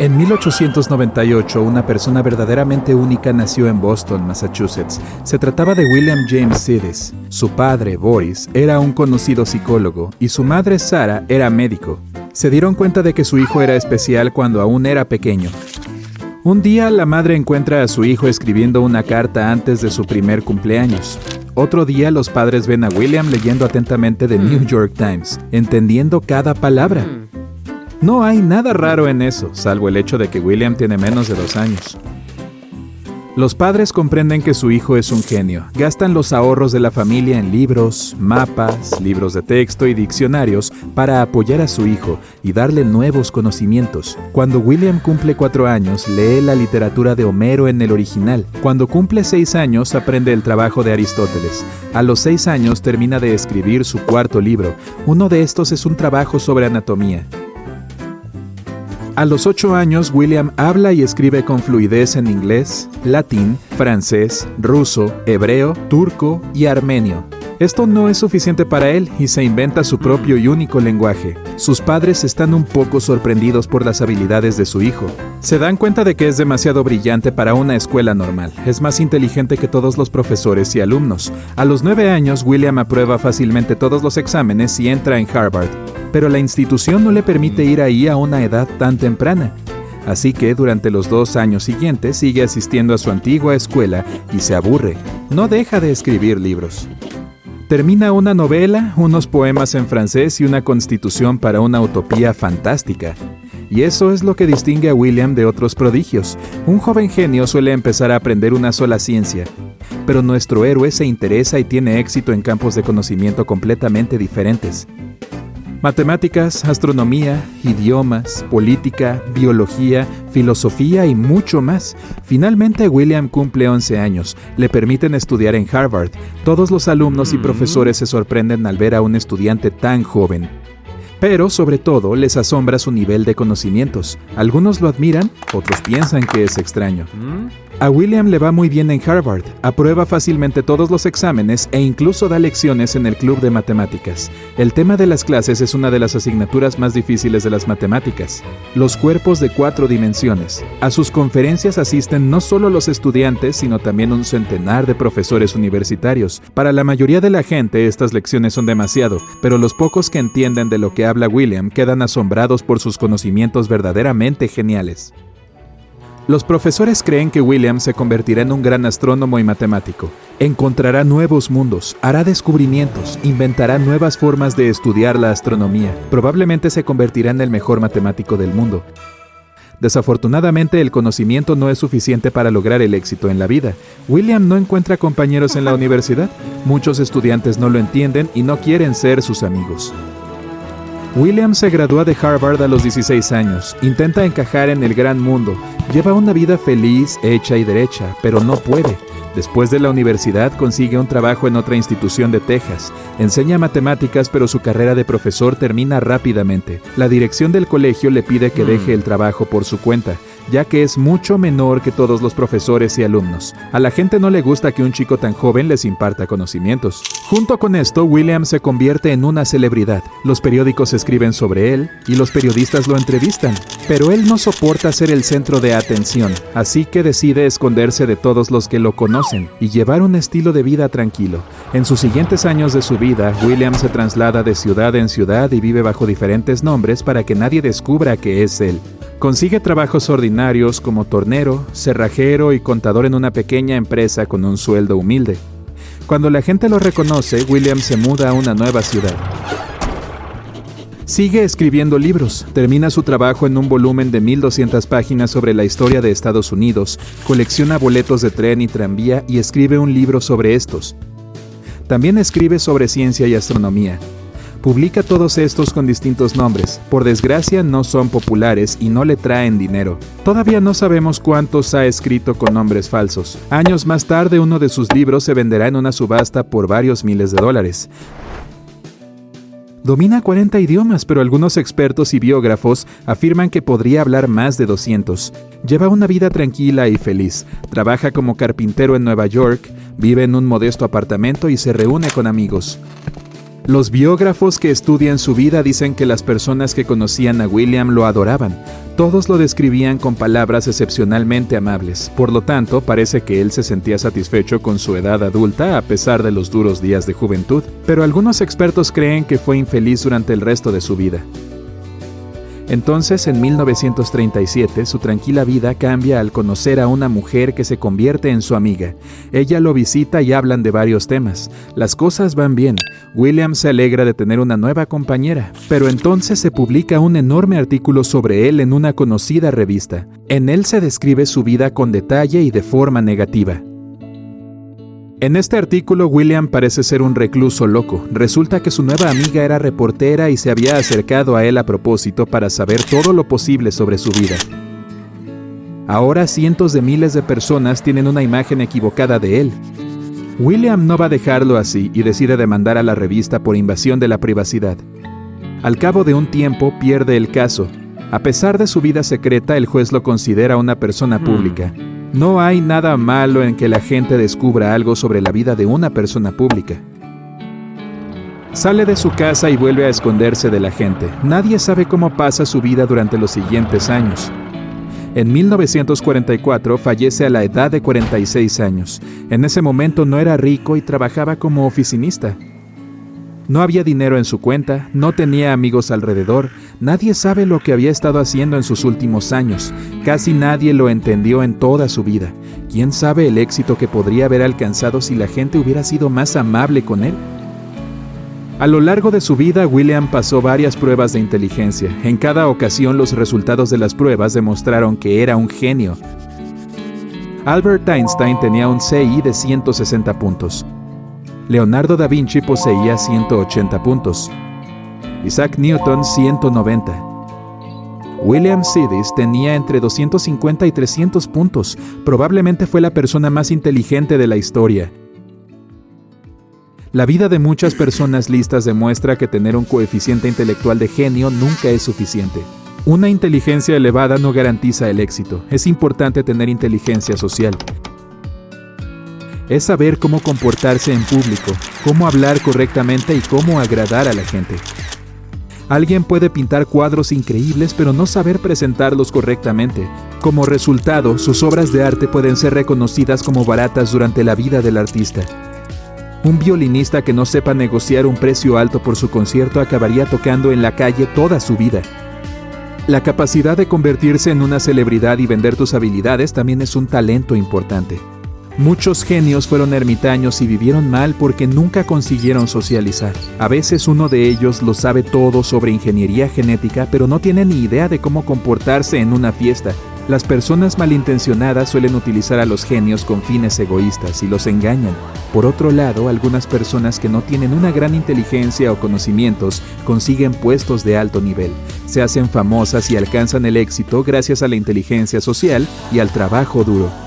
En 1898, una persona verdaderamente única nació en Boston, Massachusetts. Se trataba de William James Sidis. Su padre, Boris, era un conocido psicólogo y su madre, Sarah, era médico. Se dieron cuenta de que su hijo era especial cuando aún era pequeño. Un día la madre encuentra a su hijo escribiendo una carta antes de su primer cumpleaños. Otro día los padres ven a William leyendo atentamente The New York Times, entendiendo cada palabra. No hay nada raro en eso, salvo el hecho de que William tiene menos de dos años. Los padres comprenden que su hijo es un genio. Gastan los ahorros de la familia en libros, mapas, libros de texto y diccionarios para apoyar a su hijo y darle nuevos conocimientos. Cuando William cumple cuatro años, lee la literatura de Homero en el original. Cuando cumple seis años, aprende el trabajo de Aristóteles. A los seis años termina de escribir su cuarto libro. Uno de estos es un trabajo sobre anatomía. A los ocho años, William habla y escribe con fluidez en inglés, latín, francés, ruso, hebreo, turco y armenio. Esto no es suficiente para él y se inventa su propio y único lenguaje. Sus padres están un poco sorprendidos por las habilidades de su hijo. Se dan cuenta de que es demasiado brillante para una escuela normal. Es más inteligente que todos los profesores y alumnos. A los nueve años, William aprueba fácilmente todos los exámenes y entra en Harvard pero la institución no le permite ir ahí a una edad tan temprana. Así que durante los dos años siguientes sigue asistiendo a su antigua escuela y se aburre. No deja de escribir libros. Termina una novela, unos poemas en francés y una constitución para una utopía fantástica. Y eso es lo que distingue a William de otros prodigios. Un joven genio suele empezar a aprender una sola ciencia, pero nuestro héroe se interesa y tiene éxito en campos de conocimiento completamente diferentes. Matemáticas, astronomía, idiomas, política, biología, filosofía y mucho más. Finalmente William cumple 11 años. Le permiten estudiar en Harvard. Todos los alumnos y profesores se sorprenden al ver a un estudiante tan joven. Pero sobre todo les asombra su nivel de conocimientos. Algunos lo admiran, otros piensan que es extraño. A William le va muy bien en Harvard, aprueba fácilmente todos los exámenes e incluso da lecciones en el club de matemáticas. El tema de las clases es una de las asignaturas más difíciles de las matemáticas, los cuerpos de cuatro dimensiones. A sus conferencias asisten no solo los estudiantes, sino también un centenar de profesores universitarios. Para la mayoría de la gente estas lecciones son demasiado, pero los pocos que entienden de lo que habla William quedan asombrados por sus conocimientos verdaderamente geniales. Los profesores creen que William se convertirá en un gran astrónomo y matemático. Encontrará nuevos mundos, hará descubrimientos, inventará nuevas formas de estudiar la astronomía. Probablemente se convertirá en el mejor matemático del mundo. Desafortunadamente el conocimiento no es suficiente para lograr el éxito en la vida. William no encuentra compañeros en la universidad, muchos estudiantes no lo entienden y no quieren ser sus amigos. William se gradúa de Harvard a los 16 años, intenta encajar en el gran mundo, lleva una vida feliz, hecha y derecha, pero no puede. Después de la universidad consigue un trabajo en otra institución de Texas. Enseña matemáticas, pero su carrera de profesor termina rápidamente. La dirección del colegio le pide que deje el trabajo por su cuenta ya que es mucho menor que todos los profesores y alumnos. A la gente no le gusta que un chico tan joven les imparta conocimientos. Junto con esto, William se convierte en una celebridad. Los periódicos escriben sobre él y los periodistas lo entrevistan, pero él no soporta ser el centro de atención, así que decide esconderse de todos los que lo conocen y llevar un estilo de vida tranquilo. En sus siguientes años de su vida, William se traslada de ciudad en ciudad y vive bajo diferentes nombres para que nadie descubra que es él. Consigue trabajos ordinarios como tornero, cerrajero y contador en una pequeña empresa con un sueldo humilde. Cuando la gente lo reconoce, William se muda a una nueva ciudad. Sigue escribiendo libros, termina su trabajo en un volumen de 1200 páginas sobre la historia de Estados Unidos, colecciona boletos de tren y tranvía y escribe un libro sobre estos. También escribe sobre ciencia y astronomía, Publica todos estos con distintos nombres. Por desgracia no son populares y no le traen dinero. Todavía no sabemos cuántos ha escrito con nombres falsos. Años más tarde uno de sus libros se venderá en una subasta por varios miles de dólares. Domina 40 idiomas, pero algunos expertos y biógrafos afirman que podría hablar más de 200. Lleva una vida tranquila y feliz. Trabaja como carpintero en Nueva York, vive en un modesto apartamento y se reúne con amigos. Los biógrafos que estudian su vida dicen que las personas que conocían a William lo adoraban. Todos lo describían con palabras excepcionalmente amables. Por lo tanto, parece que él se sentía satisfecho con su edad adulta a pesar de los duros días de juventud. Pero algunos expertos creen que fue infeliz durante el resto de su vida. Entonces, en 1937, su tranquila vida cambia al conocer a una mujer que se convierte en su amiga. Ella lo visita y hablan de varios temas. Las cosas van bien. William se alegra de tener una nueva compañera, pero entonces se publica un enorme artículo sobre él en una conocida revista. En él se describe su vida con detalle y de forma negativa. En este artículo William parece ser un recluso loco. Resulta que su nueva amiga era reportera y se había acercado a él a propósito para saber todo lo posible sobre su vida. Ahora cientos de miles de personas tienen una imagen equivocada de él. William no va a dejarlo así y decide demandar a la revista por invasión de la privacidad. Al cabo de un tiempo pierde el caso. A pesar de su vida secreta, el juez lo considera una persona hmm. No hay nada malo en que la gente descubra algo sobre la vida de una persona pública. Sale de su casa y vuelve a esconderse de la gente. Nadie sabe cómo pasa su vida durante los siguientes años. En 1944 fallece a la edad de 46 años. En ese momento no era rico y trabajaba como oficinista. No había dinero en su cuenta, no tenía amigos alrededor, nadie sabe lo que había estado haciendo en sus últimos años, casi nadie lo entendió en toda su vida. ¿Quién sabe el éxito que podría haber alcanzado si la gente hubiera sido más amable con él? A lo largo de su vida, William pasó varias pruebas de inteligencia. En cada ocasión los resultados de las pruebas demostraron que era un genio. Albert Einstein tenía un CI de 160 puntos. Leonardo da Vinci poseía 180 puntos, Isaac Newton 190. William Sidis tenía entre 250 y 300 puntos, probablemente fue la persona más inteligente de la historia. La vida de muchas personas listas demuestra que tener un coeficiente intelectual de genio nunca es suficiente. Una inteligencia elevada no garantiza el éxito, es importante tener inteligencia social es saber cómo comportarse en público, cómo hablar correctamente y cómo agradar a la gente. Alguien puede pintar cuadros increíbles pero no saber presentarlos correctamente. Como resultado, sus obras de arte pueden ser reconocidas como baratas durante la vida del artista. Un violinista que no sepa negociar un precio alto por su concierto acabaría tocando en la calle toda su vida. La capacidad de convertirse en una celebridad y vender tus habilidades también es un talento importante. Muchos genios fueron ermitaños y vivieron mal porque nunca consiguieron socializar. A veces uno de ellos lo sabe todo sobre ingeniería genética, pero no tiene ni idea de cómo comportarse en una fiesta. Las personas malintencionadas suelen utilizar a los genios con fines egoístas y los engañan. Por otro lado, algunas personas que no tienen una gran inteligencia o conocimientos consiguen puestos de alto nivel. Se hacen famosas y alcanzan el éxito gracias a la inteligencia social y al trabajo duro.